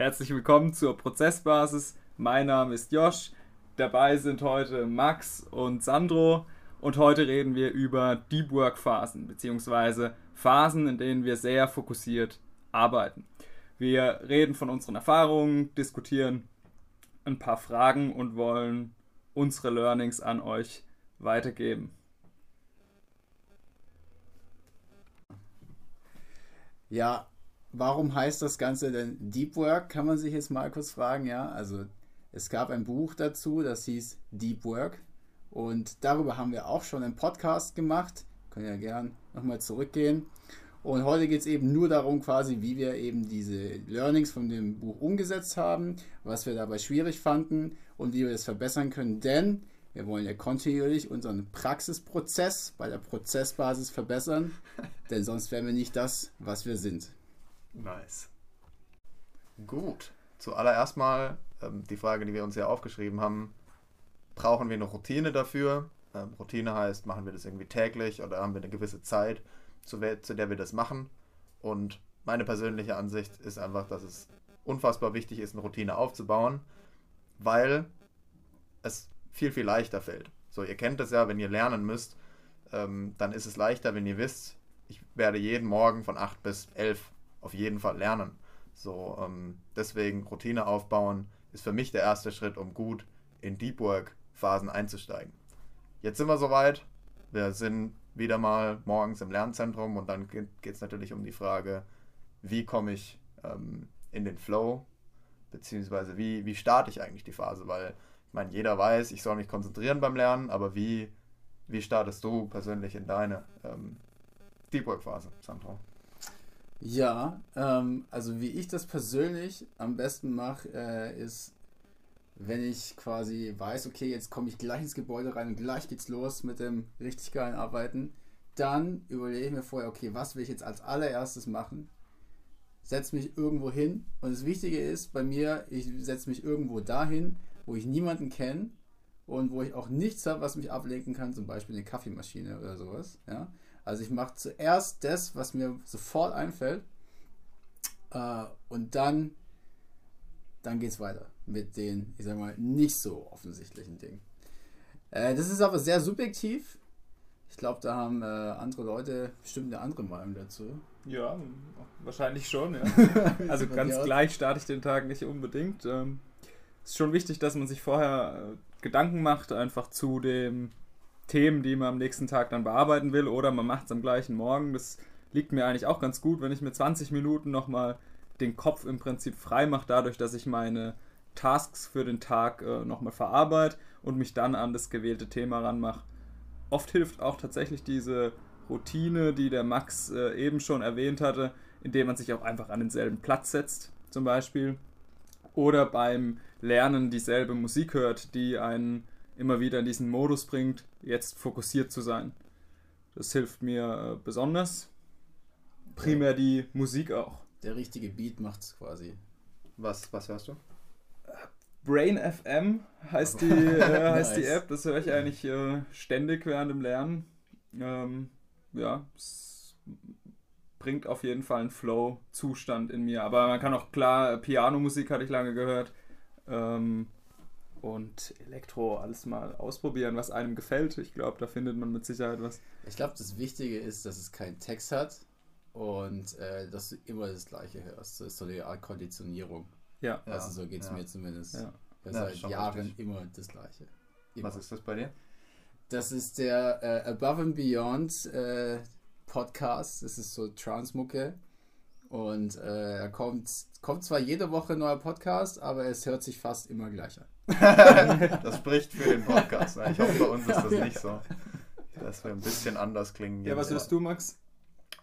Herzlich willkommen zur Prozessbasis. Mein Name ist Josh. Dabei sind heute Max und Sandro. Und heute reden wir über Deep Work Phasen, beziehungsweise Phasen, in denen wir sehr fokussiert arbeiten. Wir reden von unseren Erfahrungen, diskutieren ein paar Fragen und wollen unsere Learnings an euch weitergeben. Ja, warum heißt das Ganze denn Deep Work? Kann man sich jetzt mal kurz fragen, ja? Also es gab ein Buch dazu, das hieß Deep Work. Und darüber haben wir auch schon einen Podcast gemacht. Können ja gern nochmal zurückgehen. Und heute geht es eben nur darum, quasi, wie wir eben diese Learnings von dem Buch umgesetzt haben, was wir dabei schwierig fanden und wie wir das verbessern können. Denn wir wollen ja kontinuierlich unseren Praxisprozess bei der Prozessbasis verbessern, denn sonst wären wir nicht das, was wir sind. Nice. Gut. Zuallererst mal ähm, die Frage, die wir uns ja aufgeschrieben haben. Brauchen wir eine Routine dafür? Ähm, Routine heißt, machen wir das irgendwie täglich oder haben wir eine gewisse Zeit, zu, zu der wir das machen? Und meine persönliche Ansicht ist einfach, dass es unfassbar wichtig ist, eine Routine aufzubauen, weil es viel, viel leichter fällt. So, ihr kennt das ja, wenn ihr lernen müsst, ähm, dann ist es leichter, wenn ihr wisst, ich werde jeden Morgen von 8 bis 11 auf jeden Fall lernen. So, ähm, deswegen Routine aufbauen ist für mich der erste Schritt, um gut in Deep Work Phasen einzusteigen. Jetzt sind wir soweit. Wir sind wieder mal morgens im Lernzentrum und dann geht es natürlich um die Frage, wie komme ich ähm, in den Flow, beziehungsweise wie, wie starte ich eigentlich die Phase, weil ich meine, jeder weiß, ich soll mich konzentrieren beim Lernen, aber wie, wie startest du persönlich in deine ähm, Deep Work Phase, Sandro? Ja, ähm, also wie ich das persönlich am besten mache, äh, ist, wenn ich quasi weiß, okay, jetzt komme ich gleich ins Gebäude rein und gleich geht's los mit dem richtig geilen Arbeiten, dann überlege ich mir vorher, okay, was will ich jetzt als allererstes machen? Setze mich irgendwo hin und das Wichtige ist bei mir, ich setze mich irgendwo dahin, wo ich niemanden kenne und wo ich auch nichts habe, was mich ablenken kann, zum Beispiel eine Kaffeemaschine oder sowas. Ja? Also ich mache zuerst das, was mir sofort einfällt äh, und dann, dann geht es weiter mit den, ich sag mal, nicht so offensichtlichen Dingen. Äh, das ist aber sehr subjektiv. Ich glaube, da haben äh, andere Leute bestimmt eine andere Meinung dazu. Ja, wahrscheinlich schon, ja. also ganz gleich starte ich den Tag nicht unbedingt. Ähm, ist schon wichtig, dass man sich vorher äh, Gedanken macht, einfach zu den Themen, die man am nächsten Tag dann bearbeiten will, oder man macht es am gleichen Morgen. Das liegt mir eigentlich auch ganz gut, wenn ich mir 20 Minuten nochmal den Kopf im Prinzip frei mache, dadurch, dass ich meine Tasks für den Tag äh, nochmal verarbeite und mich dann an das gewählte Thema ranmache. Oft hilft auch tatsächlich diese Routine, die der Max äh, eben schon erwähnt hatte, indem man sich auch einfach an denselben Platz setzt, zum Beispiel. Oder beim Lernen dieselbe Musik hört, die einen immer wieder in diesen Modus bringt, jetzt fokussiert zu sein. Das hilft mir äh, besonders. Primär die Musik auch. Der richtige Beat macht es quasi. Was, was hörst du? Brain FM heißt die, äh, heißt nice. die App. Das höre ich eigentlich äh, ständig während dem Lernen. Ähm, ja, es bringt auf jeden Fall einen Flow-Zustand in mir. Aber man kann auch klar, Pianomusik hatte ich lange gehört. Ähm, und Elektro alles mal ausprobieren, was einem gefällt. Ich glaube, da findet man mit Sicherheit was. Ich glaube, das Wichtige ist, dass es keinen Text hat und äh, dass du immer das Gleiche hörst. Das ist so eine Art Konditionierung. Ja. Also so geht es ja. mir zumindest. Ja. ja seit Jahren richtig. immer das Gleiche. Immer. Was ist das bei dir? Das ist der äh, Above and Beyond äh, Podcast. Das ist so Transmucke. Und äh, er kommt, kommt zwar jede Woche ein neuer Podcast, aber es hört sich fast immer gleich an. das spricht für den Podcast. Ich hoffe, bei uns ist das nicht so. Dass wir ein bisschen anders klingen. Ja, was hörst du, Max?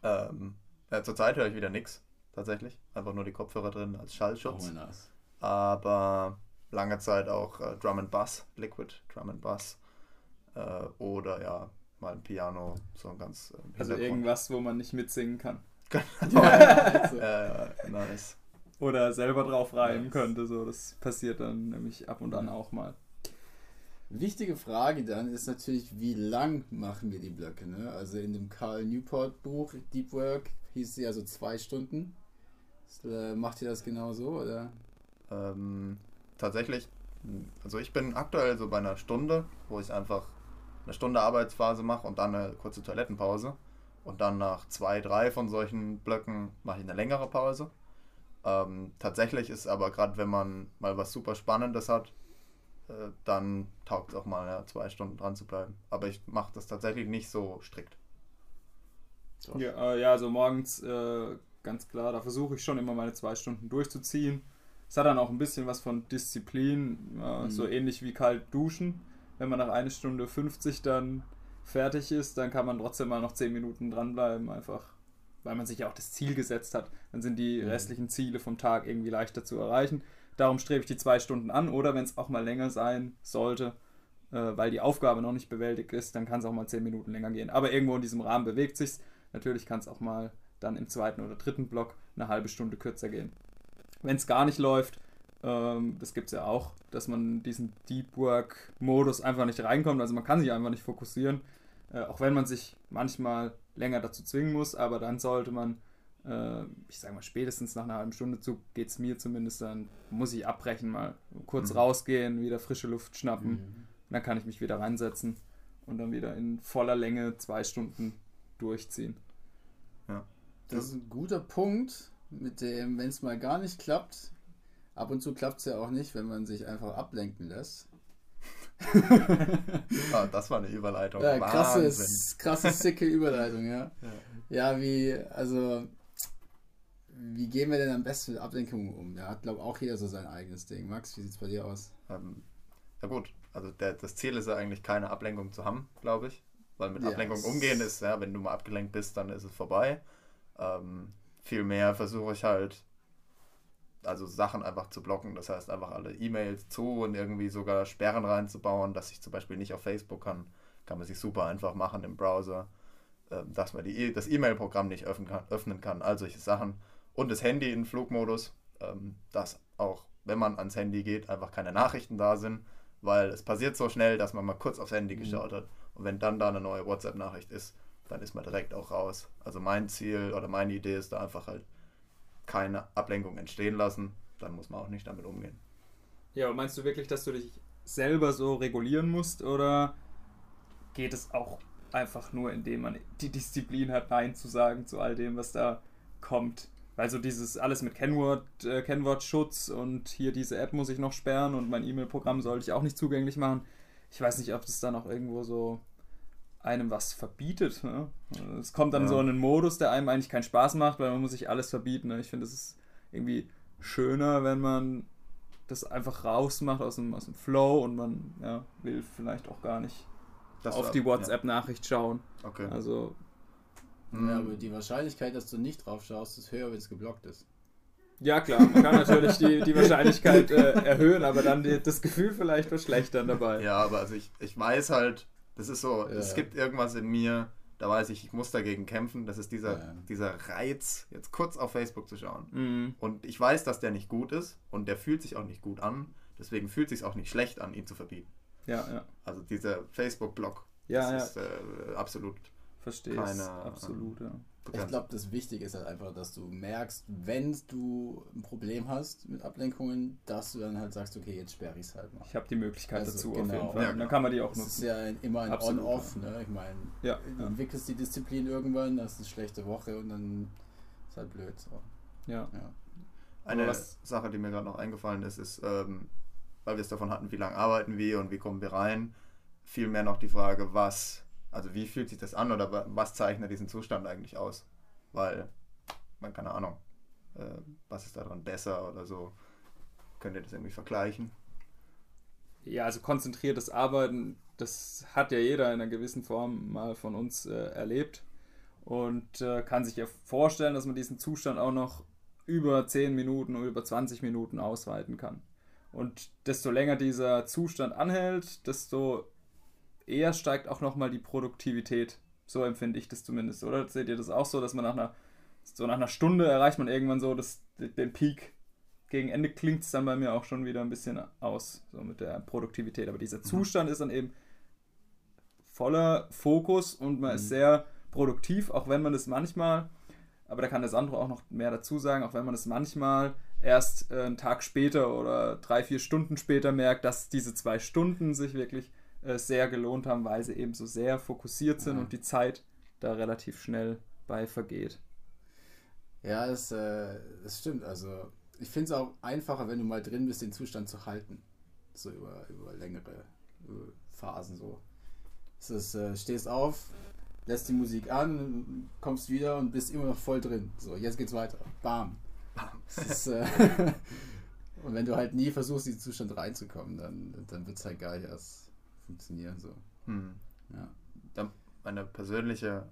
Ähm, ja, zurzeit höre ich wieder nichts, tatsächlich. Einfach nur die Kopfhörer drin als Schallschutz. Oh, nice. Aber lange Zeit auch äh, Drum and Bass, Liquid Drum and Bass. Äh, oder ja, mal ein Piano, so ein ganz. Äh, also irgendwas, wo man nicht mitsingen kann. Genau. äh, nice. Oder selber drauf reimen könnte. So, das passiert dann nämlich ab und an auch mal. Wichtige Frage dann ist natürlich, wie lang machen wir die Blöcke? Ne? Also in dem Carl Newport Buch Deep Work hieß es ja so zwei Stunden. Äh, macht ihr das genau so? Oder? Ähm, tatsächlich, also ich bin aktuell so bei einer Stunde, wo ich einfach eine Stunde Arbeitsphase mache und dann eine kurze Toilettenpause. Und dann nach zwei, drei von solchen Blöcken mache ich eine längere Pause. Ähm, tatsächlich ist aber gerade, wenn man mal was super Spannendes hat, äh, dann taugt es auch mal ja, zwei Stunden dran zu bleiben. Aber ich mache das tatsächlich nicht so strikt. So. Ja, äh, ja, also morgens äh, ganz klar, da versuche ich schon immer meine zwei Stunden durchzuziehen. Es hat dann auch ein bisschen was von Disziplin, mhm. so ähnlich wie kalt duschen. Wenn man nach einer Stunde 50 dann fertig ist, dann kann man trotzdem mal noch 10 Minuten dranbleiben, einfach weil man sich ja auch das Ziel gesetzt hat. Dann sind die mhm. restlichen Ziele vom Tag irgendwie leichter zu erreichen. Darum strebe ich die zwei Stunden an oder wenn es auch mal länger sein sollte, äh, weil die Aufgabe noch nicht bewältigt ist, dann kann es auch mal 10 Minuten länger gehen. Aber irgendwo in diesem Rahmen bewegt sich Natürlich kann es auch mal dann im zweiten oder dritten Block eine halbe Stunde kürzer gehen. Wenn es gar nicht läuft, ähm, das gibt es ja auch, dass man diesen Deep Work-Modus einfach nicht reinkommt. Also man kann sich einfach nicht fokussieren, äh, auch wenn man sich manchmal länger dazu zwingen muss, aber dann sollte man, äh, ich sage mal, spätestens nach einer halben Stunde zu, geht es mir zumindest, dann muss ich abbrechen, mal kurz mhm. rausgehen, wieder frische Luft schnappen, mhm. dann kann ich mich wieder reinsetzen und dann wieder in voller Länge zwei Stunden durchziehen. Ja. Das ist ein guter Punkt, mit dem, wenn es mal gar nicht klappt, ab und zu klappt es ja auch nicht, wenn man sich einfach ablenken lässt. ah, das war eine Überleitung. Ja, krasses, krasse, sicke Überleitung, ja. ja. Ja, wie, also, wie gehen wir denn am besten mit Ablenkungen um? Da hat, glaube ich, auch jeder so sein eigenes Ding. Max, wie sieht es bei dir aus? Ähm, ja, gut. Also, der, das Ziel ist ja eigentlich, keine Ablenkung zu haben, glaube ich. Weil mit yes. Ablenkung umgehen ist, ja, wenn du mal abgelenkt bist, dann ist es vorbei. Ähm, Vielmehr versuche ich halt, also Sachen einfach zu blocken. Das heißt, einfach alle E-Mails zu und irgendwie sogar Sperren reinzubauen, dass ich zum Beispiel nicht auf Facebook kann. Kann man sich super einfach machen im Browser, äh, dass man die, e, das E-Mail-Programm nicht öffnen kann, öffnen kann. All solche Sachen. Und das Handy in Flugmodus, ähm, dass auch, wenn man ans Handy geht, einfach keine Nachrichten da sind, weil es passiert so schnell, dass man mal kurz aufs Handy mhm. geschaut hat und wenn dann da eine neue WhatsApp-Nachricht ist, dann ist man direkt auch raus. Also mein Ziel oder meine Idee ist da einfach halt keine Ablenkung entstehen lassen. Dann muss man auch nicht damit umgehen. Ja, und meinst du wirklich, dass du dich selber so regulieren musst oder geht es auch einfach nur, indem man die Disziplin hat, Nein zu sagen zu all dem, was da kommt? Also dieses alles mit Kennwort, äh, Kennwortschutz und hier diese App muss ich noch sperren und mein E-Mail-Programm sollte ich auch nicht zugänglich machen ich weiß nicht, ob es dann auch irgendwo so einem was verbietet. Ne? Es kommt dann ja. so in einen Modus, der einem eigentlich keinen Spaß macht, weil man muss sich alles verbieten. Ne? Ich finde, es ist irgendwie schöner, wenn man das einfach rausmacht aus dem, aus dem Flow und man ja, will vielleicht auch gar nicht das auf war, die WhatsApp-Nachricht ja. schauen. Okay. Also. Ja, aber die Wahrscheinlichkeit, dass du nicht drauf schaust, ist höher, wenn es geblockt ist. Ja, klar, man kann natürlich die, die Wahrscheinlichkeit äh, erhöhen, aber dann die, das Gefühl vielleicht verschlechtern dabei. Ja, aber also ich, ich weiß halt, das ist so, ja, es gibt irgendwas in mir, da weiß ich, ich muss dagegen kämpfen. Das ist dieser, ja. dieser Reiz, jetzt kurz auf Facebook zu schauen. Mhm. Und ich weiß, dass der nicht gut ist und der fühlt sich auch nicht gut an. Deswegen fühlt es sich auch nicht schlecht an, ihn zu verbieten. Ja, ja. Also dieser Facebook-Blog, ja, das ja. ist äh, absolut Verstehe keine, absolut, ja. Ich glaube, das Wichtige ist halt einfach, dass du merkst, wenn du ein Problem hast mit Ablenkungen, dass du dann halt sagst, okay, jetzt sperre ich es halt mal. Ich habe die Möglichkeit also, dazu genau. auf jeden Fall. Ja, dann kann man die auch nutzen. Das ist ja immer ein On-Off. Ne? Ich meine, ja, du ja. entwickelst die Disziplin irgendwann, das ist eine schlechte Woche und dann ist halt blöd. So. Ja. ja. Eine Sache, die mir gerade noch eingefallen ist, ist, ähm, weil wir es davon hatten, wie lange arbeiten wir und wie kommen wir rein, vielmehr noch die Frage, was also wie fühlt sich das an oder was zeichnet diesen Zustand eigentlich aus? Weil, man keine Ahnung, äh, was ist daran besser oder so. Könnt ihr das irgendwie vergleichen? Ja, also konzentriertes Arbeiten, das hat ja jeder in einer gewissen Form mal von uns äh, erlebt und äh, kann sich ja vorstellen, dass man diesen Zustand auch noch über 10 Minuten oder über 20 Minuten ausweiten kann. Und desto länger dieser Zustand anhält, desto eher steigt auch nochmal die Produktivität. So empfinde ich das zumindest, oder? Seht ihr das auch so, dass man nach einer, so nach einer Stunde erreicht man irgendwann so das, den Peak. Gegen Ende klingt es dann bei mir auch schon wieder ein bisschen aus, so mit der Produktivität. Aber dieser mhm. Zustand ist dann eben voller Fokus und man mhm. ist sehr produktiv, auch wenn man das manchmal aber da kann der Sandro auch noch mehr dazu sagen, auch wenn man es manchmal erst äh, einen Tag später oder drei, vier Stunden später merkt, dass diese zwei Stunden sich wirklich äh, sehr gelohnt haben, weil sie eben so sehr fokussiert sind ja. und die Zeit da relativ schnell bei vergeht. Ja, das, äh, das stimmt. Also ich finde es auch einfacher, wenn du mal drin bist, den Zustand zu halten. So über, über längere über Phasen so. Es ist, äh, stehst auf, lässt die Musik an, kommst wieder und bist immer noch voll drin. So, jetzt geht's weiter. Bam. Bam. Ist, äh, und wenn du halt nie versuchst, in diesen Zustand reinzukommen, dann, dann wird es halt gar nicht erst funktionieren. So. Hm. Ja. Dann meine persönliche,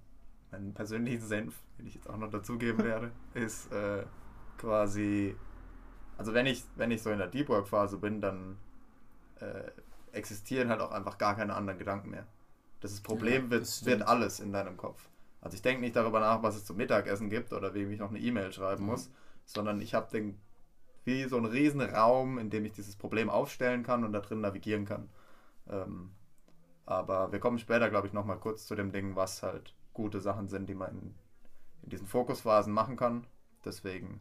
meinen persönlichen Senf, den ich jetzt auch noch dazugeben werde, ist äh, quasi, also wenn ich, wenn ich so in der Deep Work Phase bin, dann äh, existieren halt auch einfach gar keine anderen Gedanken mehr. Das Problem ja, wird, wird alles in deinem Kopf. Also ich denke nicht darüber nach, was es zum Mittagessen gibt oder wem ich noch eine E-Mail schreiben mhm. muss, sondern ich habe den wie so einen riesen Raum, in dem ich dieses Problem aufstellen kann und da drin navigieren kann. Ähm, aber wir kommen später, glaube ich, nochmal kurz zu dem Ding, was halt gute Sachen sind, die man in, in diesen Fokusphasen machen kann. Deswegen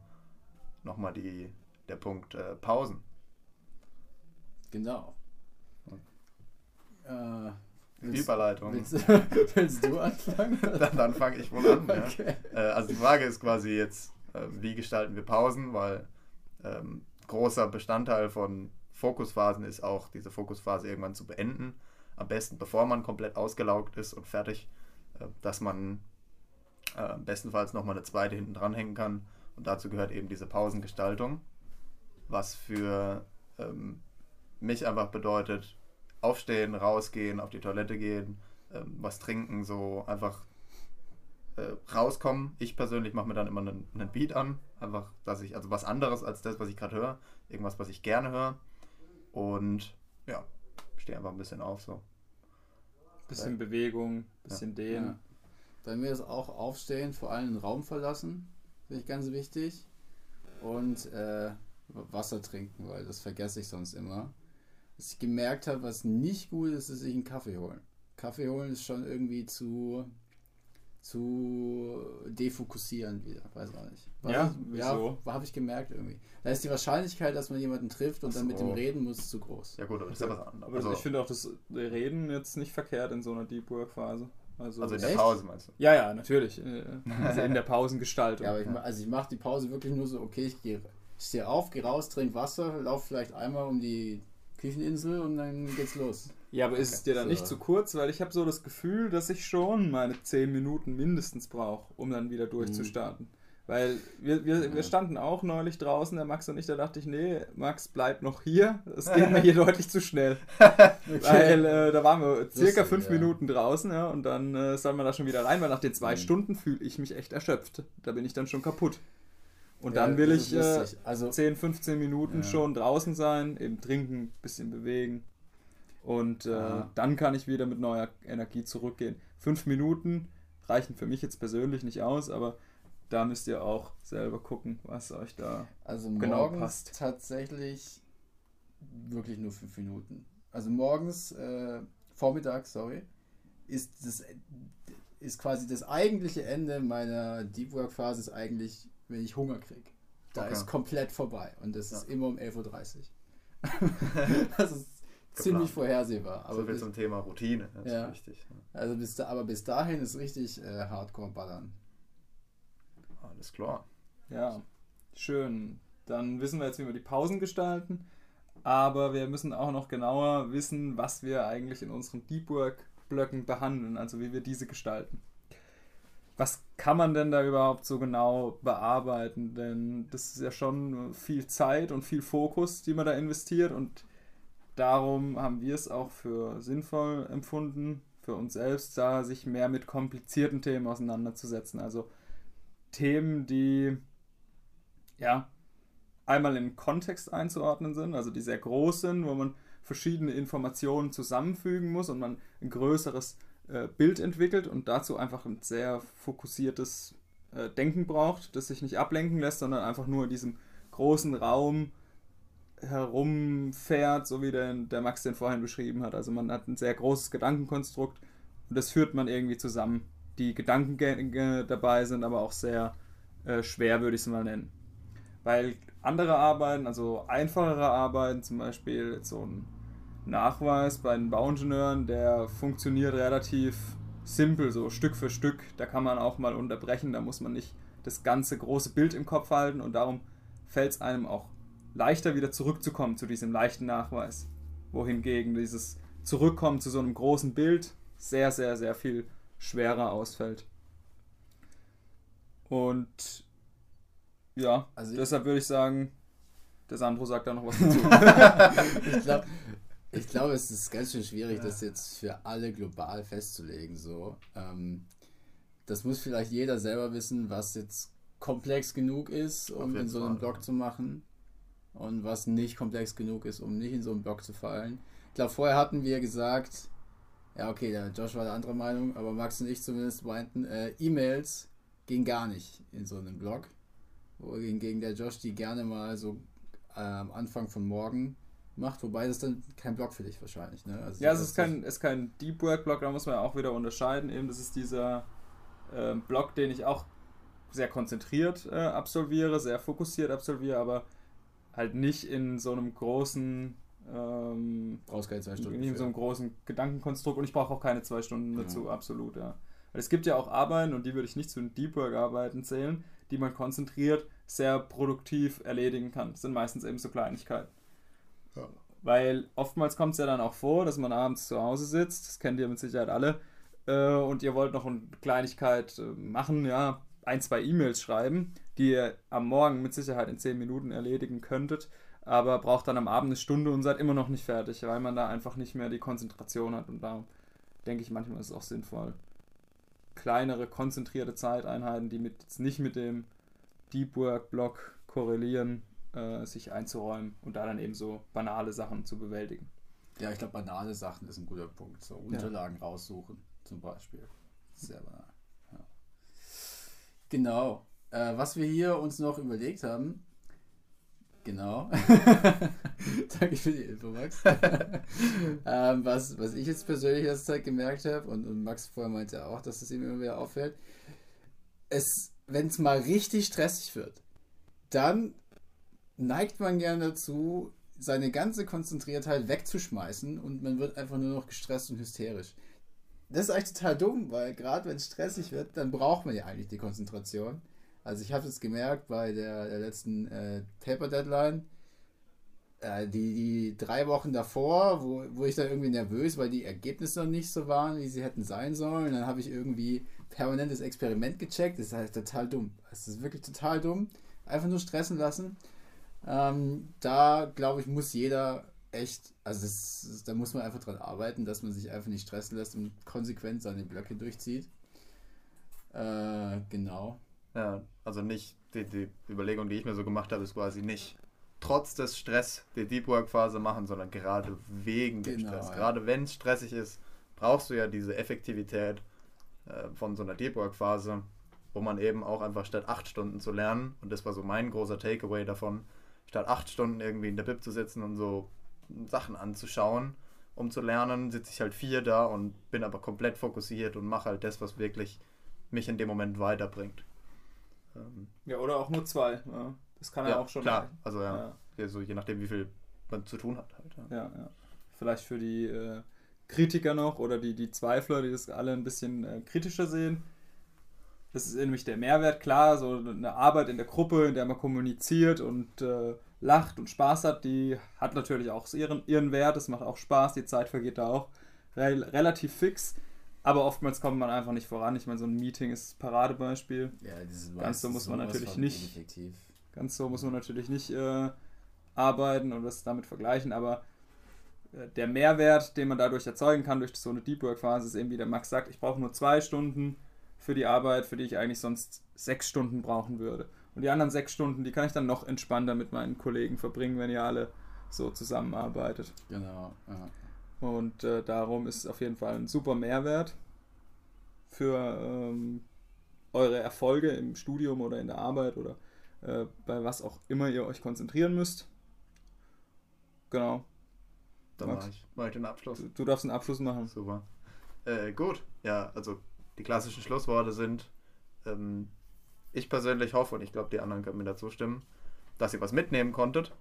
nochmal die, der Punkt äh, Pausen. Genau. Äh, Willst, Überleitung. Willst, willst, du anfangen? dann, dann fange ich wohl an. Okay. Ja. Äh, also die Frage ist quasi jetzt, äh, wie gestalten wir Pausen, weil ähm, großer Bestandteil von Fokusphasen ist auch, diese Fokusphase irgendwann zu beenden. Am besten, bevor man komplett ausgelaugt ist und fertig, äh, dass man äh, bestenfalls nochmal eine zweite hinten dranhängen kann. Und dazu gehört eben diese Pausengestaltung, was für ähm, mich einfach bedeutet, aufstehen, rausgehen, auf die Toilette gehen, ähm, was trinken, so einfach äh, rauskommen. Ich persönlich mache mir dann immer einen, einen, Beat an, einfach, dass ich, also was anderes als das, was ich gerade höre, irgendwas, was ich gerne höre. Und ja, stehe einfach ein bisschen auf so. Bisschen Weil, Bewegung, bisschen ja. Dehnen. Ja. Bei mir ist auch Aufstehen, vor allem den Raum verlassen, finde ich ganz wichtig. Und äh, Wasser trinken, weil das vergesse ich sonst immer was ich gemerkt habe, was nicht gut ist, ist sich einen Kaffee holen. Kaffee holen ist schon irgendwie zu zu defokussieren wieder, weiß auch nicht. War ja, wieso? Ja, habe ich gemerkt irgendwie. Da ist die Wahrscheinlichkeit, dass man jemanden trifft und so. dann mit dem reden muss, zu groß. Ja gut, aber das ist ja was anderes. Aber also, ich finde auch das Reden jetzt nicht verkehrt in so einer Deep Work Phase. Also, also in der Pause meinst du? Ja, ja, natürlich. Äh, also in der Pausengestaltung. Ja, aber ich, also ich mache die Pause wirklich nur so, okay, ich gehe ich stehe auf, gehe raus, trinke Wasser, laufe vielleicht einmal um die Kücheninsel und dann geht's los. Ja, aber ist es dir dann so. nicht zu kurz? Weil ich habe so das Gefühl, dass ich schon meine 10 Minuten mindestens brauche, um dann wieder durchzustarten. Mhm. Weil wir, wir, wir standen auch neulich draußen, der Max und ich, da dachte ich, nee, Max, bleib noch hier. Es geht mir hier deutlich zu schnell. okay. Weil äh, da waren wir circa Lustig, fünf ja. Minuten draußen, ja, und dann äh, soll man da schon wieder rein, weil nach den zwei mhm. Stunden fühle ich mich echt erschöpft. Da bin ich dann schon kaputt. Und ja, dann will ich äh, also, 10, 15 Minuten ja. schon draußen sein, eben trinken, bisschen bewegen. Und äh, dann kann ich wieder mit neuer Energie zurückgehen. Fünf Minuten reichen für mich jetzt persönlich nicht aus, aber da müsst ihr auch selber gucken, was euch da also genau passt. Tatsächlich wirklich nur fünf Minuten. Also morgens, äh, Vormittag, sorry, ist das ist quasi das eigentliche Ende meiner Deep Work Phase ist eigentlich wenn ich Hunger kriege. Da okay. ist komplett vorbei und das ja. ist immer um 11.30 Uhr. das ist ziemlich vorhersehbar. Aber so viel zum Thema Routine, das ja. ist wichtig. Also bis da, aber bis dahin ist richtig äh, Hardcore ballern. Alles klar. Ja, schön. Dann wissen wir jetzt, wie wir die Pausen gestalten. Aber wir müssen auch noch genauer wissen, was wir eigentlich in unseren Deep Work Blöcken behandeln, also wie wir diese gestalten was kann man denn da überhaupt so genau bearbeiten? Denn das ist ja schon viel Zeit und viel Fokus, die man da investiert und darum haben wir es auch für sinnvoll empfunden, für uns selbst, da sich mehr mit komplizierten Themen auseinanderzusetzen. Also Themen, die ja einmal im Kontext einzuordnen sind, also die sehr groß sind, wo man verschiedene Informationen zusammenfügen muss und man ein größeres äh, Bild entwickelt und dazu einfach ein sehr fokussiertes äh, Denken braucht, das sich nicht ablenken lässt, sondern einfach nur in diesem großen Raum herumfährt, so wie der, der Max den vorhin beschrieben hat. Also man hat ein sehr großes Gedankenkonstrukt und das führt man irgendwie zusammen. Die Gedankengänge dabei sind aber auch sehr äh, schwer, würde ich es mal nennen. Weil andere Arbeiten, also einfachere Arbeiten, zum Beispiel so ein Nachweis bei den Bauingenieuren, der funktioniert relativ simpel, so Stück für Stück. Da kann man auch mal unterbrechen, da muss man nicht das ganze große Bild im Kopf halten und darum fällt es einem auch leichter wieder zurückzukommen zu diesem leichten Nachweis. Wohingegen dieses Zurückkommen zu so einem großen Bild sehr, sehr, sehr viel schwerer ausfällt. Und ja, also deshalb würde ich sagen, der Sandro sagt da noch was dazu. ich glaube, ich glaube, es ist ganz schön schwierig, ja. das jetzt für alle global festzulegen. So. Ähm, das muss vielleicht jeder selber wissen, was jetzt komplex genug ist, um in so einen Blog zu machen und was nicht komplex genug ist, um nicht in so einen Blog zu fallen. Ich glaube, vorher hatten wir gesagt, ja okay, der Josh war der andere Meinung, aber Max und ich zumindest meinten, äh, E-Mails gehen gar nicht in so einen Blog. Wohingegen der Josh die gerne mal so äh, am Anfang von morgen macht, wobei das dann kein Blog für dich wahrscheinlich. Ne? Also ja, es ist kein, ist kein Deep Work Blog, da muss man ja auch wieder unterscheiden. Eben, das ist dieser äh, Blog, den ich auch sehr konzentriert äh, absolviere, sehr fokussiert absolviere, aber halt nicht in so einem großen ähm, Brauchst keine zwei Stunden. In so einem großen Gedankenkonstrukt und ich brauche auch keine zwei Stunden dazu, absolut, ja. Weil es gibt ja auch Arbeiten, und die würde ich nicht zu den Deep Work Arbeiten zählen, die man konzentriert sehr produktiv erledigen kann. Das sind meistens eben so Kleinigkeiten. Weil oftmals kommt es ja dann auch vor, dass man abends zu Hause sitzt, das kennt ihr mit Sicherheit alle, äh, und ihr wollt noch eine Kleinigkeit äh, machen, ja, ein, zwei E-Mails schreiben, die ihr am Morgen mit Sicherheit in zehn Minuten erledigen könntet, aber braucht dann am Abend eine Stunde und seid immer noch nicht fertig, weil man da einfach nicht mehr die Konzentration hat und da denke ich manchmal ist es auch sinnvoll. Kleinere, konzentrierte Zeiteinheiten, die mit, jetzt nicht mit dem Deep Work Block korrelieren, äh, sich einzuräumen und da dann eben so banale Sachen zu bewältigen. Ja, ich glaube, banale Sachen ist ein guter Punkt. So Unterlagen ja. raussuchen, zum Beispiel. Sehr banal. Ja. Genau. Äh, was wir hier uns noch überlegt haben, genau. Danke für die Info, Max. ähm, was, was ich jetzt persönlich erst Zeit gemerkt habe, und, und Max vorher meinte auch, dass es ihm immer wieder auffällt, wenn es mal richtig stressig wird, dann neigt man gerne dazu, seine ganze Konzentriertheit wegzuschmeißen und man wird einfach nur noch gestresst und hysterisch. Das ist eigentlich total dumm, weil gerade wenn es stressig wird, dann braucht man ja eigentlich die Konzentration. Also ich habe es gemerkt bei der, der letzten äh, Paper-Deadline, äh, die, die drei Wochen davor, wo, wo ich dann irgendwie nervös, weil die Ergebnisse noch nicht so waren, wie sie hätten sein sollen. Dann habe ich irgendwie permanentes Experiment gecheckt. Das ist halt total dumm. Es ist wirklich total dumm. Einfach nur stressen lassen. Ähm, da glaube ich, muss jeder echt, also das, da muss man einfach dran arbeiten, dass man sich einfach nicht stressen lässt und konsequent seine Blöcke durchzieht. Äh, genau. Ja, also nicht, die, die Überlegung, die ich mir so gemacht habe, ist quasi nicht trotz des Stress die Deep Work Phase machen, sondern gerade wegen dem genau, Stress. Ja. Gerade wenn es stressig ist, brauchst du ja diese Effektivität äh, von so einer Deep Work Phase, wo man eben auch einfach statt acht Stunden zu lernen, und das war so mein großer Takeaway davon, statt acht Stunden irgendwie in der Bib zu sitzen und so Sachen anzuschauen, um zu lernen, sitze ich halt vier da und bin aber komplett fokussiert und mache halt das, was wirklich mich in dem Moment weiterbringt. Ähm ja, oder auch nur zwei. Ja. Das kann ja, ja auch schon. Klar, machen. also ja, ja. So je nachdem, wie viel man zu tun hat halt. Ja, ja. ja. Vielleicht für die äh, Kritiker noch oder die, die Zweifler, die das alle ein bisschen äh, kritischer sehen. Das ist nämlich der Mehrwert, klar, so eine Arbeit in der Gruppe, in der man kommuniziert und äh, lacht und Spaß hat, die hat natürlich auch ihren, ihren Wert, es macht auch Spaß, die Zeit vergeht da auch re relativ fix. Aber oftmals kommt man einfach nicht voran. Ich meine, so ein Meeting ist das Paradebeispiel. Ja, ganz so muss man natürlich nicht. Ganz so muss man natürlich nicht äh, arbeiten und das damit vergleichen, aber äh, der Mehrwert, den man dadurch erzeugen kann, durch so eine Deep Work Phase, ist eben, wie der Max sagt, ich brauche nur zwei Stunden für die Arbeit, für die ich eigentlich sonst sechs Stunden brauchen würde. Und die anderen sechs Stunden, die kann ich dann noch entspannter mit meinen Kollegen verbringen, wenn ihr alle so zusammenarbeitet. Genau. Ja. Und äh, darum ist es auf jeden Fall ein super Mehrwert für ähm, eure Erfolge im Studium oder in der Arbeit oder äh, bei was auch immer ihr euch konzentrieren müsst. Genau. Dann mache ich, mach ich den Abschluss. Du, du, darfst einen Abschluss machen. Super. Äh, gut, ja, also die klassischen Schlussworte sind, ähm, ich persönlich hoffe, und ich glaube, die anderen können mir dazu stimmen, dass ihr was mitnehmen konntet,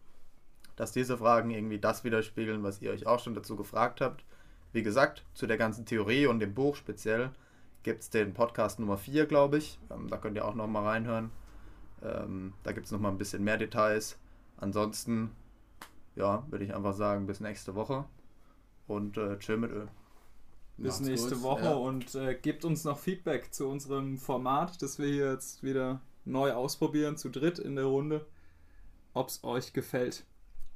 dass diese Fragen irgendwie das widerspiegeln, was ihr euch auch schon dazu gefragt habt. Wie gesagt, zu der ganzen Theorie und dem Buch speziell gibt es den Podcast Nummer 4, glaube ich. Ähm, da könnt ihr auch nochmal reinhören. Ähm, da gibt es nochmal ein bisschen mehr Details. Ansonsten, ja, würde ich einfach sagen, bis nächste Woche. Und äh, chill mit Öl. Bis Macht's nächste gut. Woche ja. und äh, gebt uns noch Feedback zu unserem Format, das wir hier jetzt wieder neu ausprobieren, zu dritt in der Runde, ob es euch gefällt.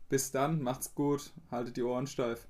Bis dann, macht's gut, haltet die Ohren steif.